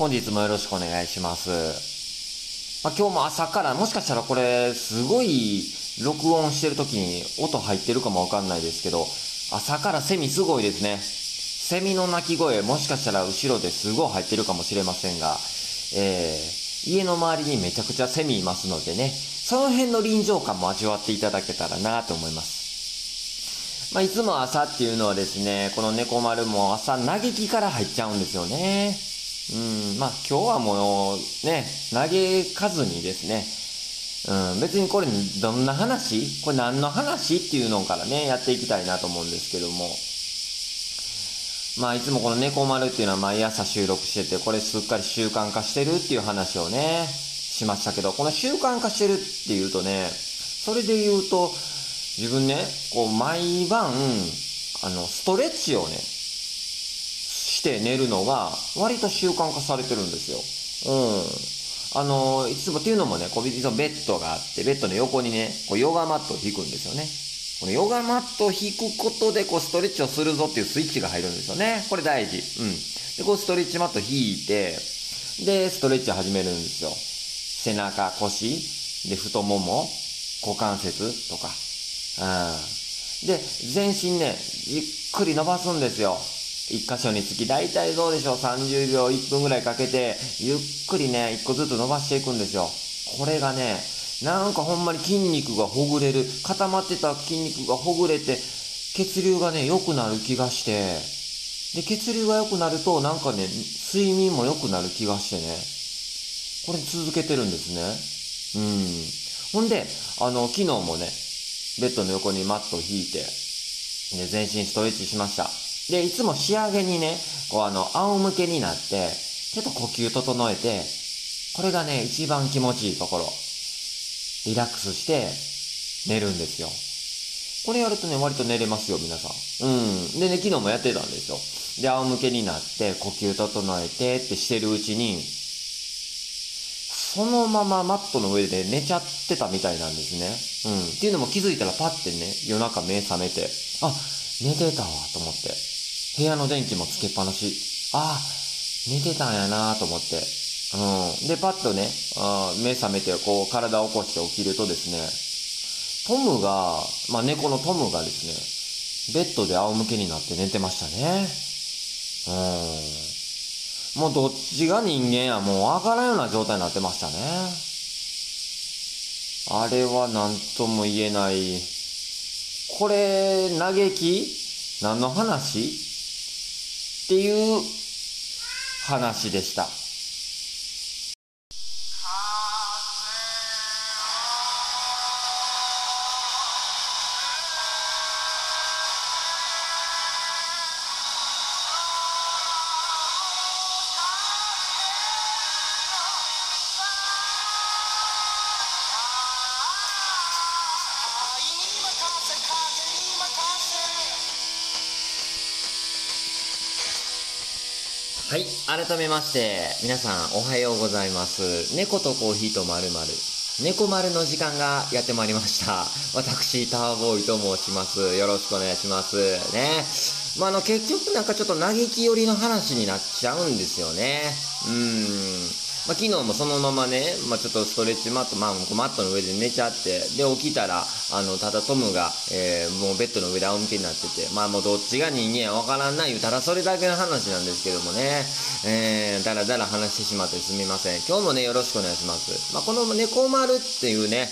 本日もよろしくお願いします。まあ、今日も朝から、もしかしたらこれ、すごい録音してる時に音入ってるかもわかんないですけど、朝からセミすごいですね。セミの鳴き声、もしかしたら後ろですごい入ってるかもしれませんが、えー、家の周りにめちゃくちゃセミいますのでね、その辺の臨場感も味わっていただけたらなと思います。まあ、いつも朝っていうのはですね、この猫丸も朝嘆きから入っちゃうんですよね。うん、まあ今日はもうね、嘆かずにですね、うん、別にこれどんな話？これ何の話っていうのからね、やっていきたいなと思うんですけども。まあいつもこの猫丸っていうのは毎朝収録してて、これすっかり習慣化してるっていう話をね、しましたけど、この習慣化してるっていうとね、それで言うと、自分ね、こう毎晩、あの、ストレッチをね、して寝るのが割と習慣化されてるんですよ。うん。あの、いつもっていうのもね、こう、いつもベッドがあって、ベッドの横にね、こうヨガマットを引くんですよね。このヨガマットを引くことで、こう、ストレッチをするぞっていうスイッチが入るんですよね。これ大事。うん。で、こう、ストレッチマット引いて、で、ストレッチ始めるんですよ。背中、腰、で、太もも、股関節とか。うん。で、全身ね、ゆっくり伸ばすんですよ。一箇所につき、大体どうでしょう、30秒、1分ぐらいかけて、ゆっくりね、一個ずつ伸ばしていくんですよ。これがね、なんかほんまに筋肉がほぐれる、固まってた筋肉がほぐれて、血流がね、良くなる気がして、で、血流が良くなると、なんかね、睡眠も良くなる気がしてね、これ続けてるんですね。うん。ほんで、あの、昨日もね、ベッドの横にマットを引いて、で、全身ストレッチしました。で、いつも仕上げにね、こうあの、仰向けになって、ちょっと呼吸整えて、これがね、一番気持ちいいところ。リラックスして、寝るんですよ。これやるとね、割と寝れますよ、皆さん。うん。でね、昨日もやってたんですよ。で、仰向けになって、呼吸整えてってしてるうちに、そのままマットの上で寝ちゃってたみたいなんですね。うん。っていうのも気づいたらパッてね、夜中目覚めて、あ、寝てたわ、と思って。部屋の電気もつけっぱなし。あ、寝てたんやなと思って。うん。で、パッとね、あ目覚めて、こう、体を起こして起きるとですね、トムが、まあ、猫のトムがですね、ベッドで仰向けになって寝てましたね。うん。もうどっちが人間や、もうわからんような状態になってましたね。あれは何とも言えない。これ、嘆き？何の話？っていう話でした。改めまして、皆さんおはようございます。猫とコーヒーとまるまる。猫丸の時間がやってまいりました。私、ターボーイと申します。よろしくお願いします。ね。まあ、あの、結局なんかちょっと嘆き寄りの話になっちゃうんですよね。うーん。まあ、昨日もそのままね、まあ、ちょっとストレッチマット、まあ、マットの上で寝ちゃって、で、起きたら、あの、ただトムが、えーもうベッドの上で仰向けになってて、まあ、もうどっちが人間やわからんな言うたら、それだけの話なんですけどもね、えー、だらだら話してしまってすみません。今日もね、よろしくお願いします。まあ、この猫丸っていうね、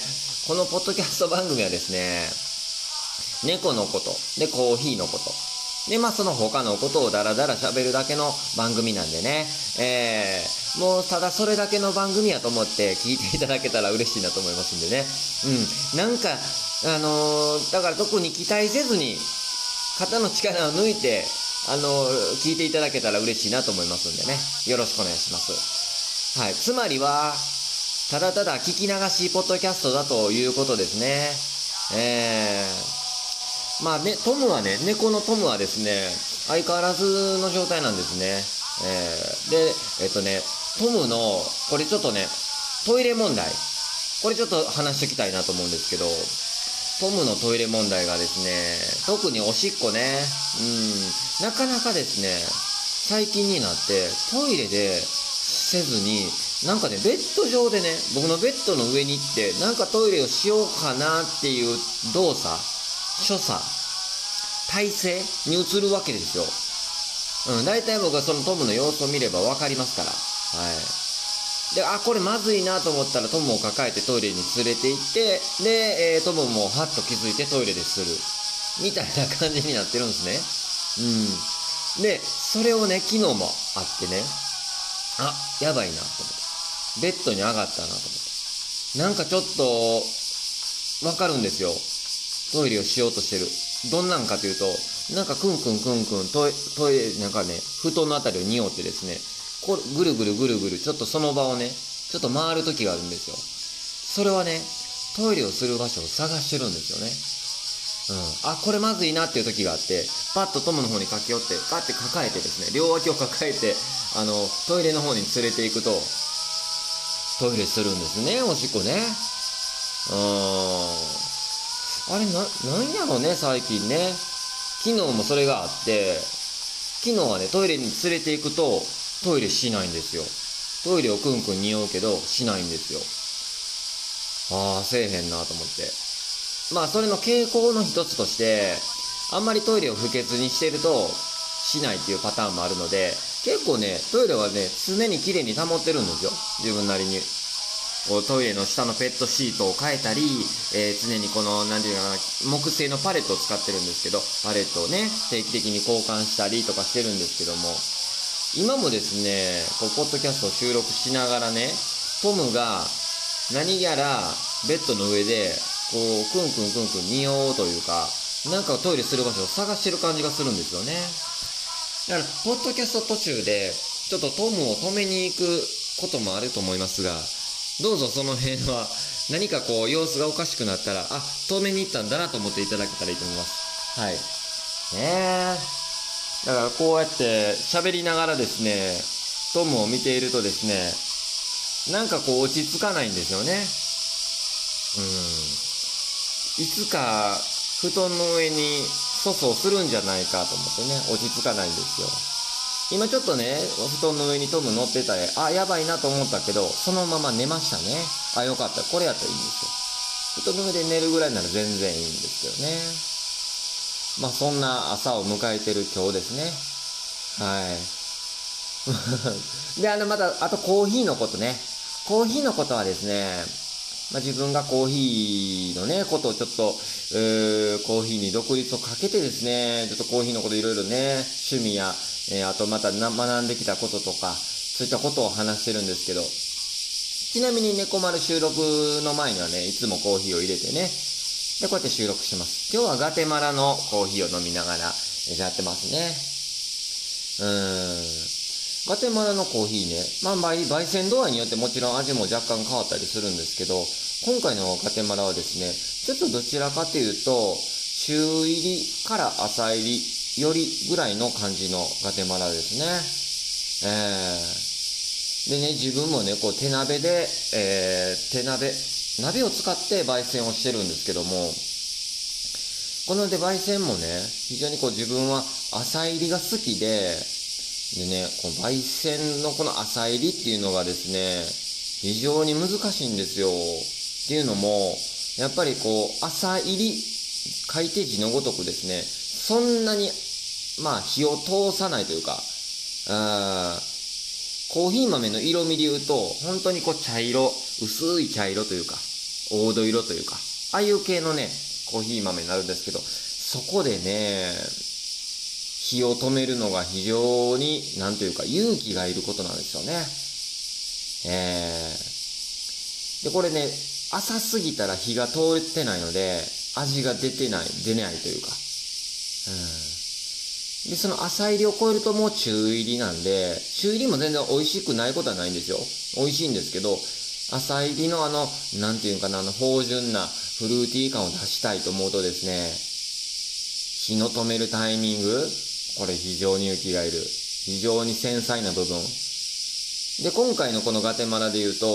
このポッドキャスト番組はですね、猫のこと、で、コーヒーのこと、で、まあ、その他のことをダラダラ喋るだけの番組なんでね、えー、もうただそれだけの番組やと思って聞いていただけたら嬉しいなと思いますんでね。うん。なんか、あのーだから特に期待せずに、肩の力を抜いて、あのー聞いていただけたら嬉しいなと思いますんでね。よろしくお願いします。はい。つまりは、ただただ聞き流しポッドキャストだということですね。えー。まあね、トムはね、猫のトムはですね、相変わらずの状態なんですね。えー、で、えっとね、トムの、これちょっとね、トイレ問題。これちょっと話しておきたいなと思うんですけど、トムのトイレ問題がですね、特におしっこね、うん、なかなかですね、最近になってトイレでせずになんかねベッド上でね僕のベッドの上に行ってなんかトイレをしようかなっていう動作所作体勢に移るわけですようん、大体僕はそのトムの様子を見れば分かりますから。はい。で、あ、これまずいなと思ったらトムを抱えてトイレに連れて行って、で、えートムもハッと気づいてトイレでする。みたいな感じになってるんですね。うん。で、それをね、昨日もあってね、あ、やばいなと思って。ベッドに上がったなと思って。なんかちょっと、わかるんですよ。トイレをしようとしてる。どんなんかというと、なんかクンクンクンクントイレ、なんかね、布団のあたりを匂ってですね、こうぐるぐるぐるぐる、ちょっとその場をね、ちょっと回る時があるんですよ。それはね、トイレをする場所を探してるんですよね。うん。あ、これまずいなっていう時があって、パッとトムの方に駆け寄って、パッて抱えてですね、両脇を抱えて、あの、トイレの方に連れて行くと、トイレするんですね、おしっこね。うん。あれ、な、なんやろね、最近ね。昨日もそれがあって、昨日はね、トイレに連れて行くと、トイレしないんですよ。トイレをクンクン匂うけど、しないんですよ。ああ、せえへんなと思って。まあ、それの傾向の一つとして、あんまりトイレを不潔にしてると、しないっていうパターンもあるので、結構ね、トイレはね、常に綺麗に保ってるんですよ。自分なりに。こうトイレの下のペットシートを変えたり、えー常にこの、なんていうかな、木製のパレットを使ってるんですけど、パレットをね、定期的に交換したりとかしてるんですけども、今もですね、こう、ポッドキャストを収録しながらね、トムが何やらベッドの上で、こう、クンクンクンクン匂おうというか、なんかトイレする場所を探してる感じがするんですよね。だから、ポッドキャスト途中で、ちょっとトムを止めに行くこともあると思いますが、どうぞその辺は、何かこう、様子がおかしくなったら、あ、止めに行ったんだなと思っていただけたらいいと思います。はい。ねえ。だからこうやって喋りながらですね、トムを見ているとですね、なんかこう落ち着かないんですよね。うん。いつか布団の上に粗相するんじゃないかと思ってね、落ち着かないんですよ。今ちょっとね、布団の上にトム乗ってたら、あ、やばいなと思ったけど、そのまま寝ましたね。あ、よかった。これやったらいいんですよ。布団の上で寝るぐらいなら全然いいんですよね。まあそんな朝を迎えてる今日ですね。はい。で、あの、また、あとコーヒーのことね。コーヒーのことはですね、まあ、自分がコーヒーのね、ことをちょっと、えーコーヒーに独立をかけてですね、ちょっとコーヒーのこといろいろね、趣味や、えーあとまた学んできたこととか、そういったことを話してるんですけど、ちなみに猫丸収録の前にはね、いつもコーヒーを入れてね、で、こうやって収録します。今日はガテマラのコーヒーを飲みながらやってますね。うーん。ガテマラのコーヒーね、まあ、焙煎度合いによってもちろん味も若干変わったりするんですけど、今回のガテマラはですね、ちょっとどちらかというと、中入りから浅入りよりぐらいの感じのガテマラですね。えー、でね、自分もね、こう手鍋で、えー、手鍋、鍋を使って焙煎をしてるんですけども、こので焙煎もね、非常にこう自分は浅入りが好きで、でね、この焙煎のこの浅入りっていうのがですね、非常に難しいんですよ。っていうのも、やっぱりこう、浅入り、書いて字のごとくですね、そんなに、まあ火を通さないというか、あーコーヒー豆の色味で言うと、本当にこう茶色、薄い茶色というか、黄土色というか、ああいう系のね、コーヒー豆になるんですけど、そこでね、火を止めるのが非常に、なんというか、勇気がいることなんですよね。えー。で、これね、浅すぎたら火が通ってないので、味が出てない、出ないというか。うん。で、その浅入りを超えるともう中入りなんで、中入りも全然美味しくないことはないんですよ。美味しいんですけど、浅入りのあの、なんていうかな、あの、芳醇なフルーティー感を出したいと思うとですね、火の止めるタイミング、これ非常に勇気がいる。非常に繊細な部分。で、今回のこのガテマラで言うと、う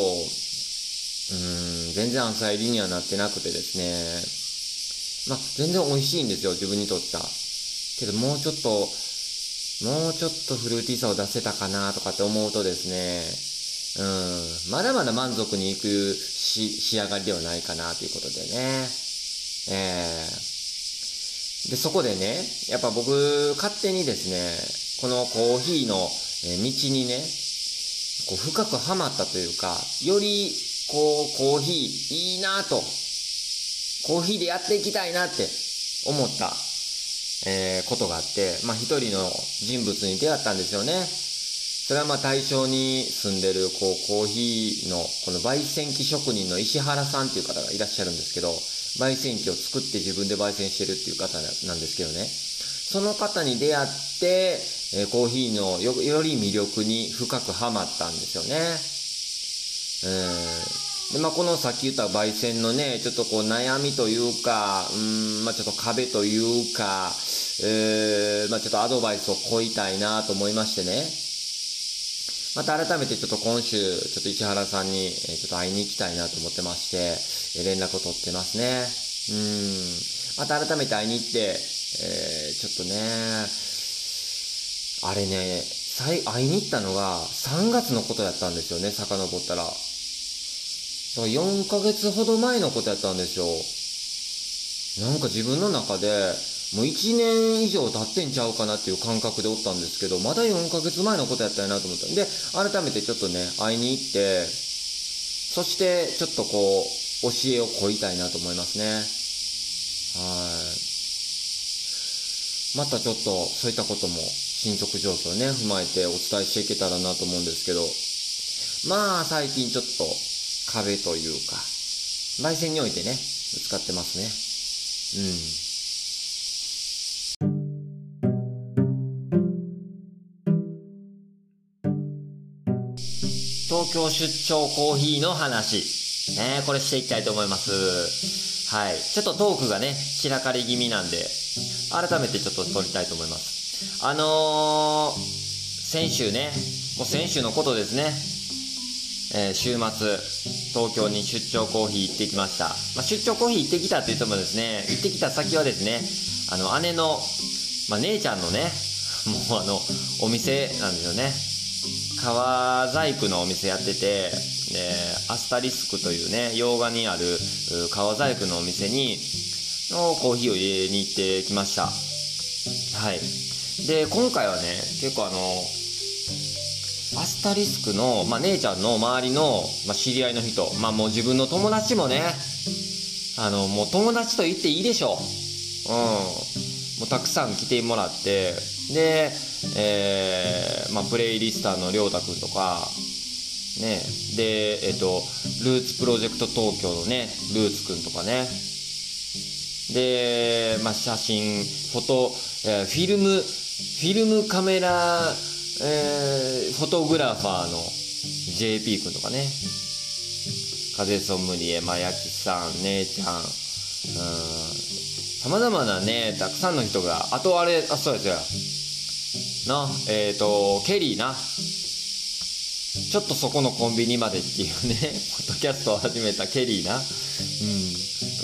ーん、全然浅入りにはなってなくてですね、ま、全然美味しいんですよ、自分にとっては。けど、もうちょっと、もうちょっとフルーティーさを出せたかなとかって思うとですね、うん、まだまだ満足にいくし仕上がりではないかなということでね。えー、で、そこでね、やっぱ僕、勝手にですね、このコーヒーの道にね、こう深くはまったというか、より、こう、コーヒーいいなと、コーヒーでやっていきたいなって思った、えーことがあって、まあ一人の人物に出会ったんですよね。それはまあ対象に住んでる、こう、コーヒーの、この焙煎機職人の石原さんっていう方がいらっしゃるんですけど、焙煎機を作って自分で焙煎してるっていう方なんですけどね。その方に出会って、えコーヒーのよより魅力に深くはまったんですよね。うん。で、まあ、このさっき言った焙煎のね、ちょっとこう悩みというか、うん、まあ、ちょっと壁というか、えー、まあ、ちょっとアドバイスを請いたいなと思いましてね。また改めてちょっと今週、ちょっと市原さんに、えちょっと会いに行きたいなと思ってまして、え連絡を取ってますね。うん。また改めて会いに行って、えーちょっとね、あれね、会いに行ったのが3月のことやったんですよね、遡ったら。だから4ヶ月ほど前のことやったんですよ。なんか自分の中で、もう1年以上経ってんちゃうかなっていう感覚でおったんですけど、まだ4ヶ月前のことやったんやなと思ったんで、改めてちょっとね、会いに行って、そしてちょっとこう、教えを請いたいなと思いますね。はい。またちょっとそういったことも進捗状況ね、踏まえてお伝えしていけたらなと思うんですけど、まあ最近ちょっと壁というか、焙煎においてね、ぶつかってますね。うん。東京出張コーヒーの話。ね、これしていきたいと思います。はい。ちょっとトークがね、散らかり気味なんで、改めてちょっと撮りたいと思います。あのー、先週ね、もう先週のことですね。えー週末、東京に出張コーヒー行ってきました。まあ、出張コーヒー行ってきたって言ってもですね、行ってきた先はですね、あの、姉の、まあ、姉ちゃんのね、もうあの、お店なんですよね。革細工のお店やってて、でアスタリスクというね、洋画にある革細工のお店に、のコーヒーを入れに行ってきました。はい。で、今回はね、結構あの、アスタリスクの、まあ、姉ちゃんの周りの、まあ、知り合いの人、まあ、もう自分の友達もね、あの、もう友達と言っていいでしょう。うん。もうたくさん来てもらって、で、えー、まあ、プレイリスターのりょうたくんとか、ね、で、えっと、ルーツプロジェクト東京のね、ルーツくんとかね、で、まあ、写真、フォト、えーフィルム、フィルムカメラ、えーフォトグラファーの JP 君とかね、風ソムリエ、まあ、やきさん、姉ちゃん、うん、様々なね、たくさんの人が、あとあれ、あ、そうですよ。な、えっ、と、ケリーな。ちょっとそこのコンビニまでっていうね、ポッドキャストを始めたケリーな。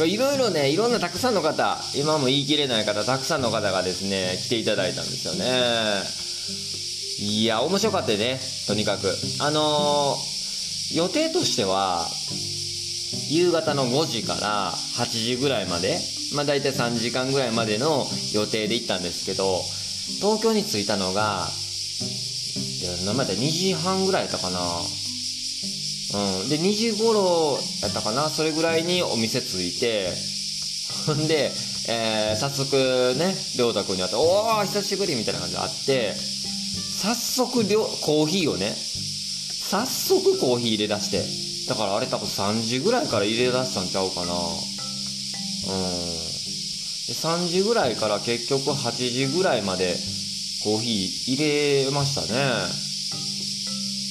うん。いろいろね、いろんなたくさんの方、今も言い切れない方、たくさんの方がですね、来ていただいたんですよね。いや、面白かったね、とにかく。あのー予定としては、夕方の5時から8時ぐらいまで、まあ大体3時間ぐらいまでの予定で行ったんですけど、東京に着いたのが、いや、何だ2時半ぐらいやったかな。うん。で、2時頃やったかな。それぐらいにお店着いて、ほ んで、えー、早速ね、りょうたくんに会って、おー、久しぶりみたいな感じで会って、早速りょ、コーヒーをね、早速コーヒー入れ出して、だからあれ多分3時ぐらいから入れ出したんちゃうかな。うん。で3時ぐらいから結局8時ぐらいまでコーヒー入れましたね。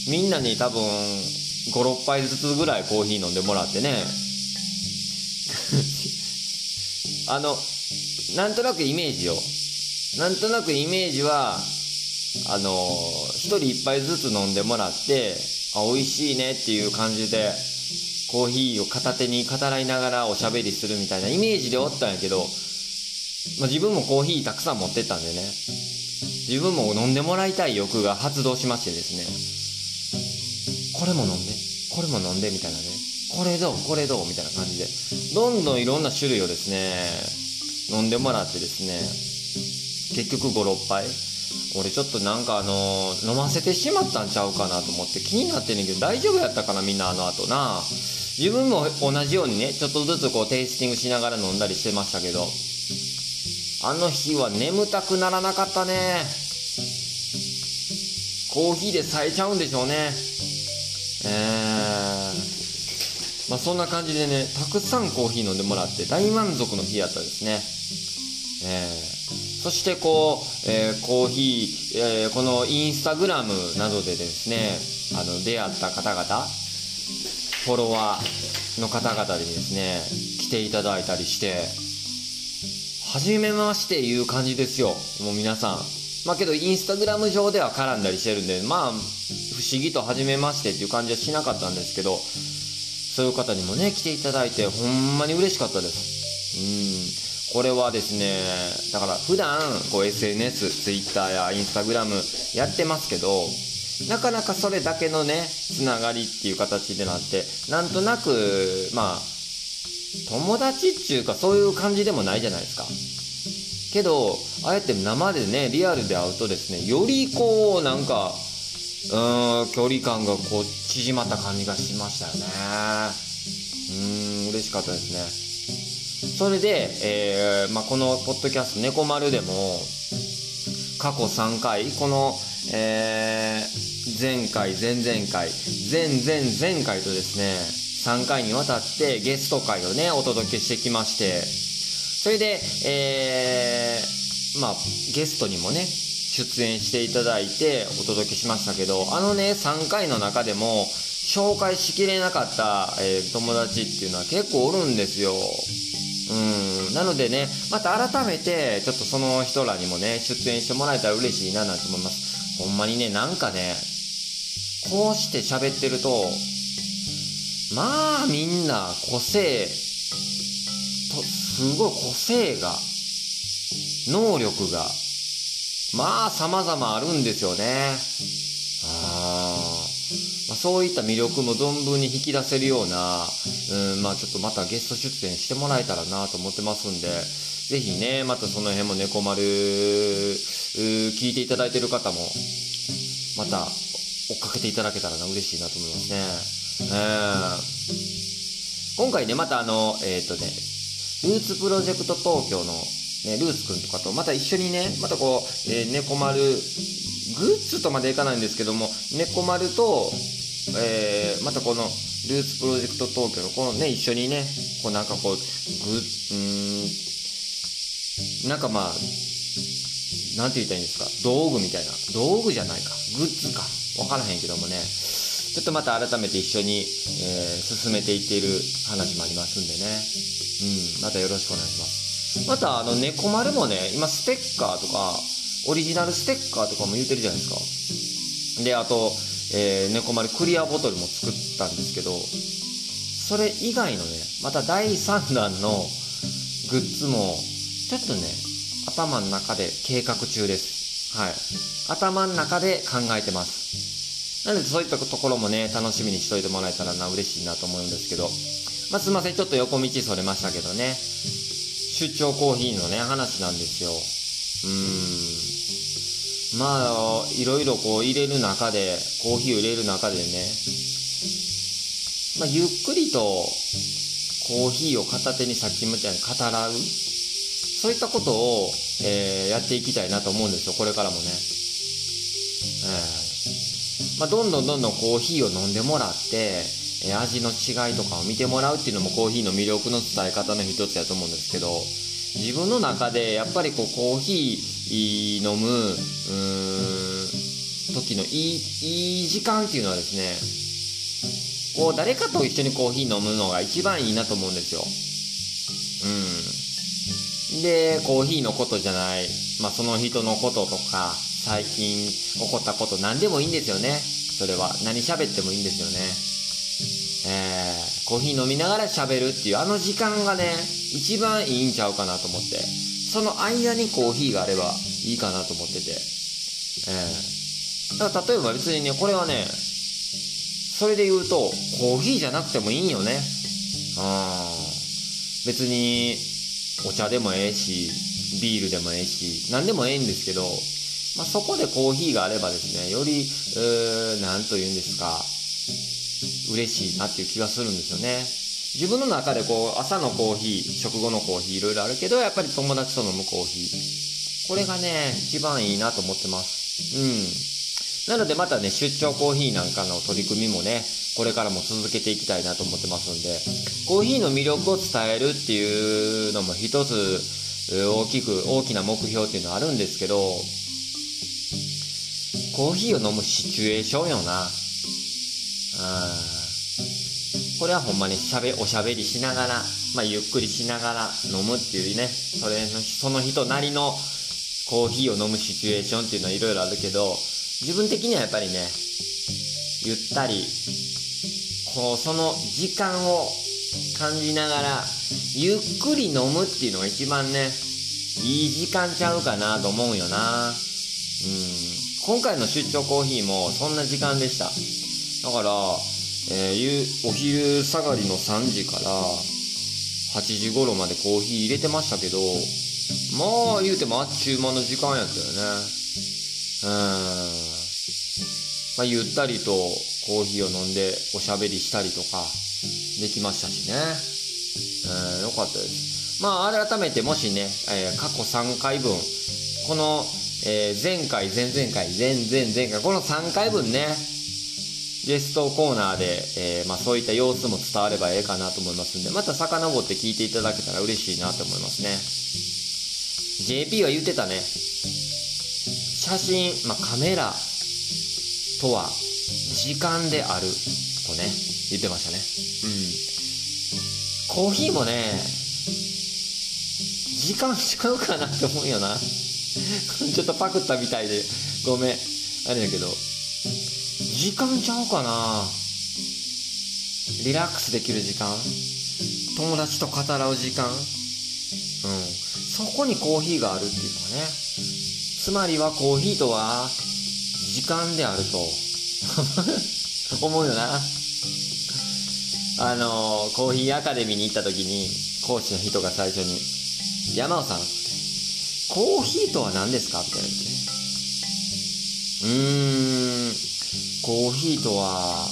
みんなに多分5、6杯ずつぐらいコーヒー飲んでもらってね。あの、なんとなくイメージよ。なんとなくイメージは、あの、一人一杯ずつ飲んでもらって、あ、美味しいねっていう感じで、コーヒーを片手に語らいながらおしゃべりするみたいなイメージでおったんやけど、まあ、自分もコーヒーたくさん持ってったんでね、自分も飲んでもらいたい欲が発動しましてですね、これも飲んでこれも飲んでみたいなね。これどうこれどうみたいな感じで。どんどんいろんな種類をですね飲んでもらってですね結局56杯俺ちょっとなんかあの飲ませてしまったんちゃうかなと思って気になってんねんけど大丈夫やったかなみんなあの後な。自分も同じようにねちょっとずつこうテイスティングしながら飲んだりしてましたけど。あの日は眠たくならなかったね。コーヒーで冴えちゃうんでしょうね。えー、まあそんな感じでねたくさんコーヒー飲んでもらって大満足の日やったですね。えー、そしてこう、えー、コーヒー、えー、このインスタグラムなどでですねあの出会った方々フォロワーの方々でですね来ていただいたりして初めましていう感じですよ。もう皆さん。まあけどインスタグラム上では絡んだりしてるんでまあ不思議と初めましてっていう感じはしなかったんですけどそういう方にもね来ていただいてほんまに嬉しかったです。うん。これはですねだから普段こう SNS、Twitter や Instagram やってますけどなかなかそれだけのねつながりっていう形でなってなんとなくまあ友達っていうかそういう感じでもないじゃないですか。けどあえて生でねリアルで会うとですねよりこうなんかうーん距離感がこう縮まった感じがしましたよね。うーん嬉しかったですね。それで、えーまあ、このポッドキャスト「猫丸」でも過去3回この、えー、前回前々回前々前回とですね3回にわたってゲスト会をねお届けしてきましてそれで、えー、まあゲストにもね出演していただいてお届けしましたけどあのね3回の中でも紹介しきれなかった、えー、友達っていうのは結構おるんですよ。うん。なのでねまた改めてちょっとその人らにもね出演してもらえたら嬉しいななんて思います。ほんまにねなんかねこうして喋ってるとまあみんな個性とすごい個性が能力がまあ様々あるんですよね。まあ、そういった魅力も存分に引き出せるような、うん、まあちょっとまたゲスト出演してもらえたらなと思ってますんで、ぜひね、またその辺も猫丸、聞いていただいてる方も、また追っかけていただけたらな嬉しいなと思いますね。えー、今回ね、またあの、えっ、ー、とね、ルーツプロジェクト東京のね、ルース君とかとまた一緒にね、またこう、えー、猫丸、グッズとまでいかないんですけども、猫丸と、えー、またこのルーツプロジェクト東京のこのね一緒にねこうなんかこうグうんなんかまあなんて言ったらいいんですか？道具みたいな。道具じゃないか。グッズか。分からへんけどもね。ちょっとまた改めて一緒に、えー、進めていっている話もありますんでね。うんまたよろしくお願いします。またあの猫丸もね今ステッカーとかオリジナルステッカーとかも言うてるじゃないですか。であとえー、猫丸クリアボトルも作ったんですけどそれ以外のねまた第3弾のグッズもちょっとね頭の中で計画中です。はい。頭の中で考えてます。なのでそういったところもね楽しみにしといてもらえたらな嬉しいなと思うんですけど。まあ、すいません。ちょっと横道それましたけどね。出張コーヒーのね話なんですよ。うん。まあいろいろこう入れる中でコーヒーを入れる中でね、まあ、ゆっくりとコーヒーを片手にさっきみたいに語らう。そういったことを、えー、やっていきたいなと思うんですよこれからもね、えー。まあ、どんどんどんどんコーヒーを飲んでもらってえ味の違いとかを見てもらうっていうのもコーヒーの魅力の伝え方の一つやと思うんですけど自分の中でやっぱりこうコーヒー飲むうーん時のいいいい時間っていうのはですねこう誰かと一緒にコーヒー飲むのが一番いいなと思うんですよ。うん、でコーヒーのことじゃない、まあ、その人のこととか最近起こったこと何でもいいんですよねそれは何喋ってもいいんですよね。えー、コーヒー飲みながら喋るっていうあの時間がね一番いいんちゃうかなと思ってその間にコーヒーがあればいいかなと思ってて、えー、だから例えば別にねこれはねそれで言うとコーヒーじゃなくてもいいよね。うん別にお茶でもええしビールでもええし何でもええんですけど、まあ、そこでコーヒーがあればですねより何と言うんですか嬉しいなっていう気がするんですよね。自分の中でこう朝のコーヒー食後のコーヒーいろいろあるけどやっぱり友達と飲むコーヒー。これがね一番いいなと思ってます。うん。なのでまたね出張コーヒーなんかの取り組みもねこれからも続けていきたいなと思ってますんでコーヒーの魅力を伝えるっていうのも一つ大きく大きな目標っていうのはあるんですけどコーヒーを飲むシチュエーションよな。うん。これはほんまにしゃべおしゃべりしながら、まあ、ゆっくりしながら飲むっていうねそれのその人なりのコーヒーを飲むシチュエーションっていうのはいろいろあるけど自分的にはやっぱりねゆったりこうその時間を感じながらゆっくり飲むっていうのが一番ねいい時間ちゃうかなと思うよな。うん。今回の出張コーヒーもそんな時間でした。だからえー、お昼下がりの3時から8時頃までコーヒー入れてましたけどまあ言うてもあっちゅう間の時間やったよね。うん。まあゆったりとコーヒーを飲んでおしゃべりしたりとかできましたしね。うんよかったです。まあ改めてもしね、えー、過去3回分この、えー、前回前々回前々前回この3回分ねゲストコーナーで、えー、まあ、そういった様子も伝わればええかなと思いますんで、また遡って聞いていただけたら嬉しいなと思いますね。JP は言ってたね。写真、まあ、カメラとは時間であるとね、言ってましたね。うん。コーヒーもね、時間違うかなって思うよな。ちょっとパクったみたいで、ごめん。あれだけど、時間ちゃうかな。リラックスできる時間。友達と語らう時間。うん。そこにコーヒーがあるっていうのはね。つまりはコーヒーとは時間であると。思うよな。あのコーヒーアカデミーに行った時に講師の人が最初に「山尾さん」コーヒーとは何ですか?」って言われてね。うーん。コーヒーとは、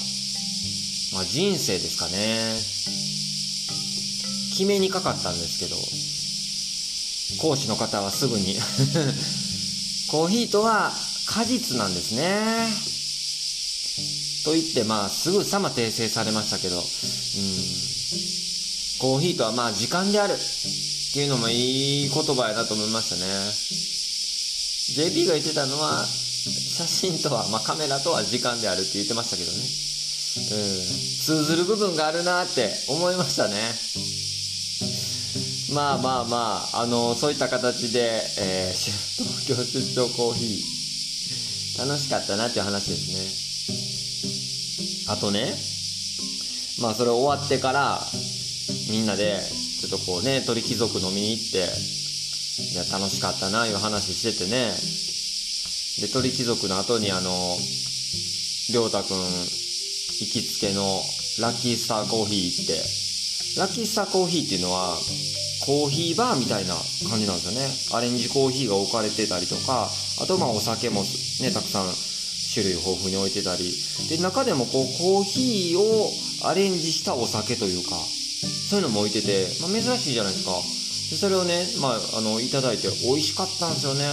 まあ、人生ですかね。決めにかかったんですけど、講師の方はすぐに コーヒーとは果実なんですね。と言って、まあ、すぐさま訂正されましたけど、うん、コーヒーとはまあ時間であるっていうのもいい言葉やなと思いましたね。JP が言ってたのは、写真とは、まあ、カメラとは時間であるって言ってましたけどね。うん。通ずる部分があるなって思いましたね。まあまあまあ、あの、そういった形で、えー、東京出張コーヒー、楽しかったなっていう話ですね。あとね、まあそれ終わってから、みんなで、ちょっとこうね、鳥貴族飲みに行って、いや、楽しかったな、いう話しててね、で、鳥貴族の後にあの、りょうたくん行きつけのラッキースターコーヒーって、ラッキースターコーヒーっていうのは、コーヒーバーみたいな感じなんですよね。アレンジコーヒーが置かれてたりとか、あとまあお酒もね、たくさん種類豊富に置いてたり、で、中でもこうコーヒーをアレンジしたお酒というか、そういうのも置いてて、まあ、珍しいじゃないですか。で、それをね、まあ、あの、いただいて美味しかったんですよね。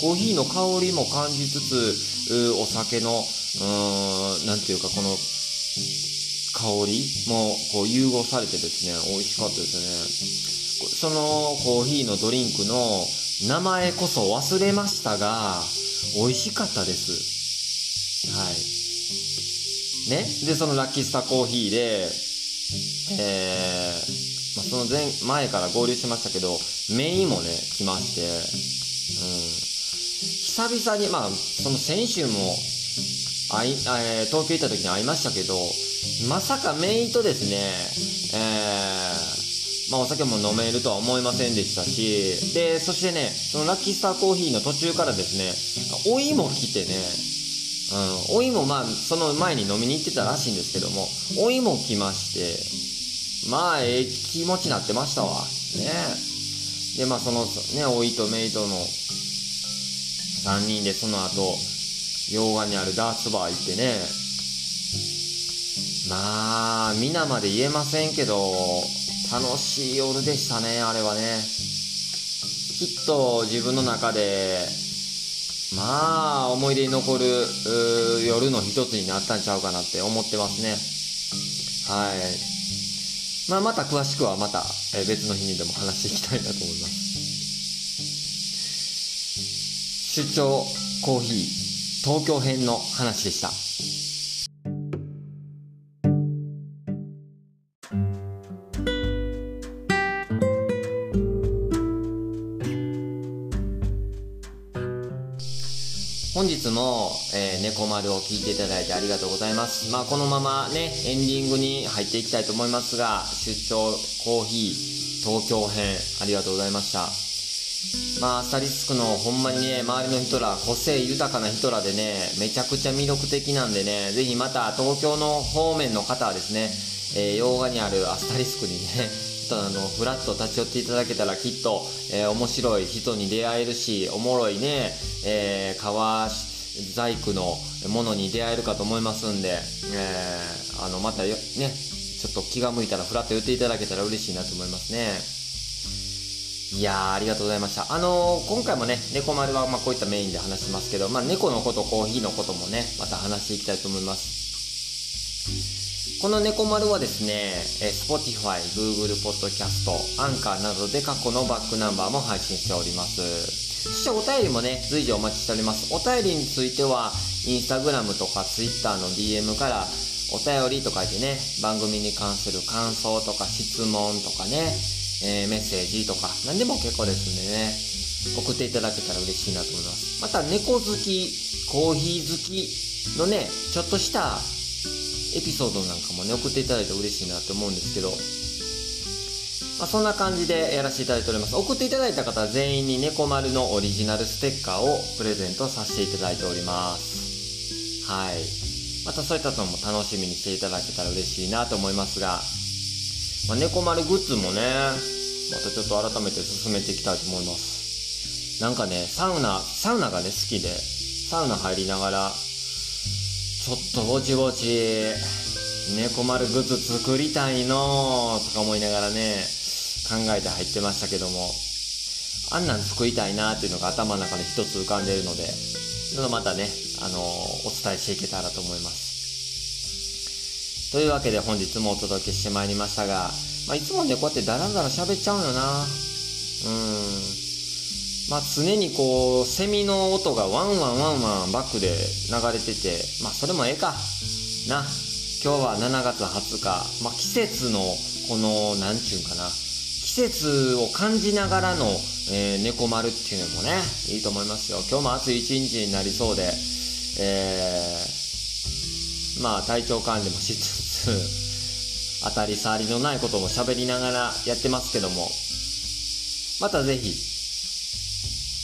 コーヒーの香りも感じつつ、お酒の、うーん、なんていうか、この、香りもこう融合されてですね、美味しかったですよね。そのコーヒーのドリンクの名前こそ忘れましたが、美味しかったです。はい。ね。で、そのラッキースターコーヒーで、えー、まあ、その前、前から合流しましたけど、メインもね、来まして、うん。久々に、まあ、その先週も、あい、え、東京行った時に会いましたけど、まさかメインとですね、えー、まあお酒も飲めるとは思いませんでしたし、で、そしてね、そのラッキースターコーヒーの途中からですね、お芋来てね、うん、おいもまあその前に飲みに行ってたらしいんですけどもおいも来ましてまあええ気持ちになってましたわ。ね。でまあそのねおいとメイとの3人でその後洋画にあるダーツバー行ってね。まあ皆まで言えませんけど楽しい夜でしたねあれはね。きっと自分の中でまあ思い出に残る夜の一つになったんちゃうかなって思ってますね。はい。まあまた詳しくはまた、えー別の日にでも話していきたいなと思います。出張コーヒー東京編の話でした。えー、猫丸を聞いていただいてありがとうございます。まあ、このままね、エンディングに入っていきたいと思いますが、出張コーヒー東京編、ありがとうございました。まあ、アスタリスクのほんまにね、周りの人ら、個性豊かな人らでね、めちゃくちゃ魅力的なんでね、ぜひまた東京の方面の方はですね、えー洋画にあるアスタリスクにね、ちょっとあの、フラッと立ち寄っていただけたらきっと、えー面白い人に出会えるし、おもろいね、えー、革細工のものに出会えるかと思いますんで、えーあの、またね、ちょっと気が向いたらフラッと言っていただけたら嬉しいなと思いますね。いや、ありがとうございました。あのー今回もね、猫丸はまあこういったメインで話しますけど、まあ猫のこと、コーヒーのこともね、また話していきたいと思います。この猫丸はですね、Spotify、Google Podcast、Anchor などで過去のバックナンバーも配信しております。そしてお便りもね、随時お待ちしております。お便りについては、Instagram とか Twitter の DM から、お便りと書いてね、番組に関する感想とか質問とかね、えーメッセージとか、何でも結構ですんでね、送っていただけたら嬉しいなと思います。また、猫好き、コーヒー好きのね、ちょっとしたエピソードなんかもね、送っていただいて嬉しいなと思うんですけど、まあ、そんな感じでやらせていただいております。送っていただいた方全員に猫丸のオリジナルステッカーをプレゼントさせていただいております。はい。またそういったのも楽しみにしていただけたら嬉しいなと思いますが、まあ、猫丸グッズもね、またちょっと改めて進めていきたいと思います。なんかね、サウナ、サウナがね、好きで、サウナ入りながら、ちょっとぼちぼち、猫丸グッズ作りたいのーとか思いながらね、考えて入ってましたけども、あんなん作りたいなっていうのが頭の中で一つ浮かんでいるので、そのまたね、あのお伝えしていけたらと思います。というわけで本日もお届けしてまいりましたが、まあ、いつもね、こうやってダラダラ喋っちゃうよな。うん。まあ、常にこう、セミの音がワンワンワンワンバックで流れてて、まあ、それもええか。な。今日は7月20日。まあ、季節の、この、なんちゅうんかな。季節を感じながらの、えー猫丸っていうのもね、いいと思いますよ。今日も暑い一日になりそうで、えー、まあ、体調管理もしつつ、当たり障りのないことも喋りながらやってますけども、またぜひ、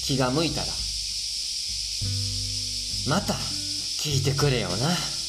気が向いたら、また聞いてくれよな。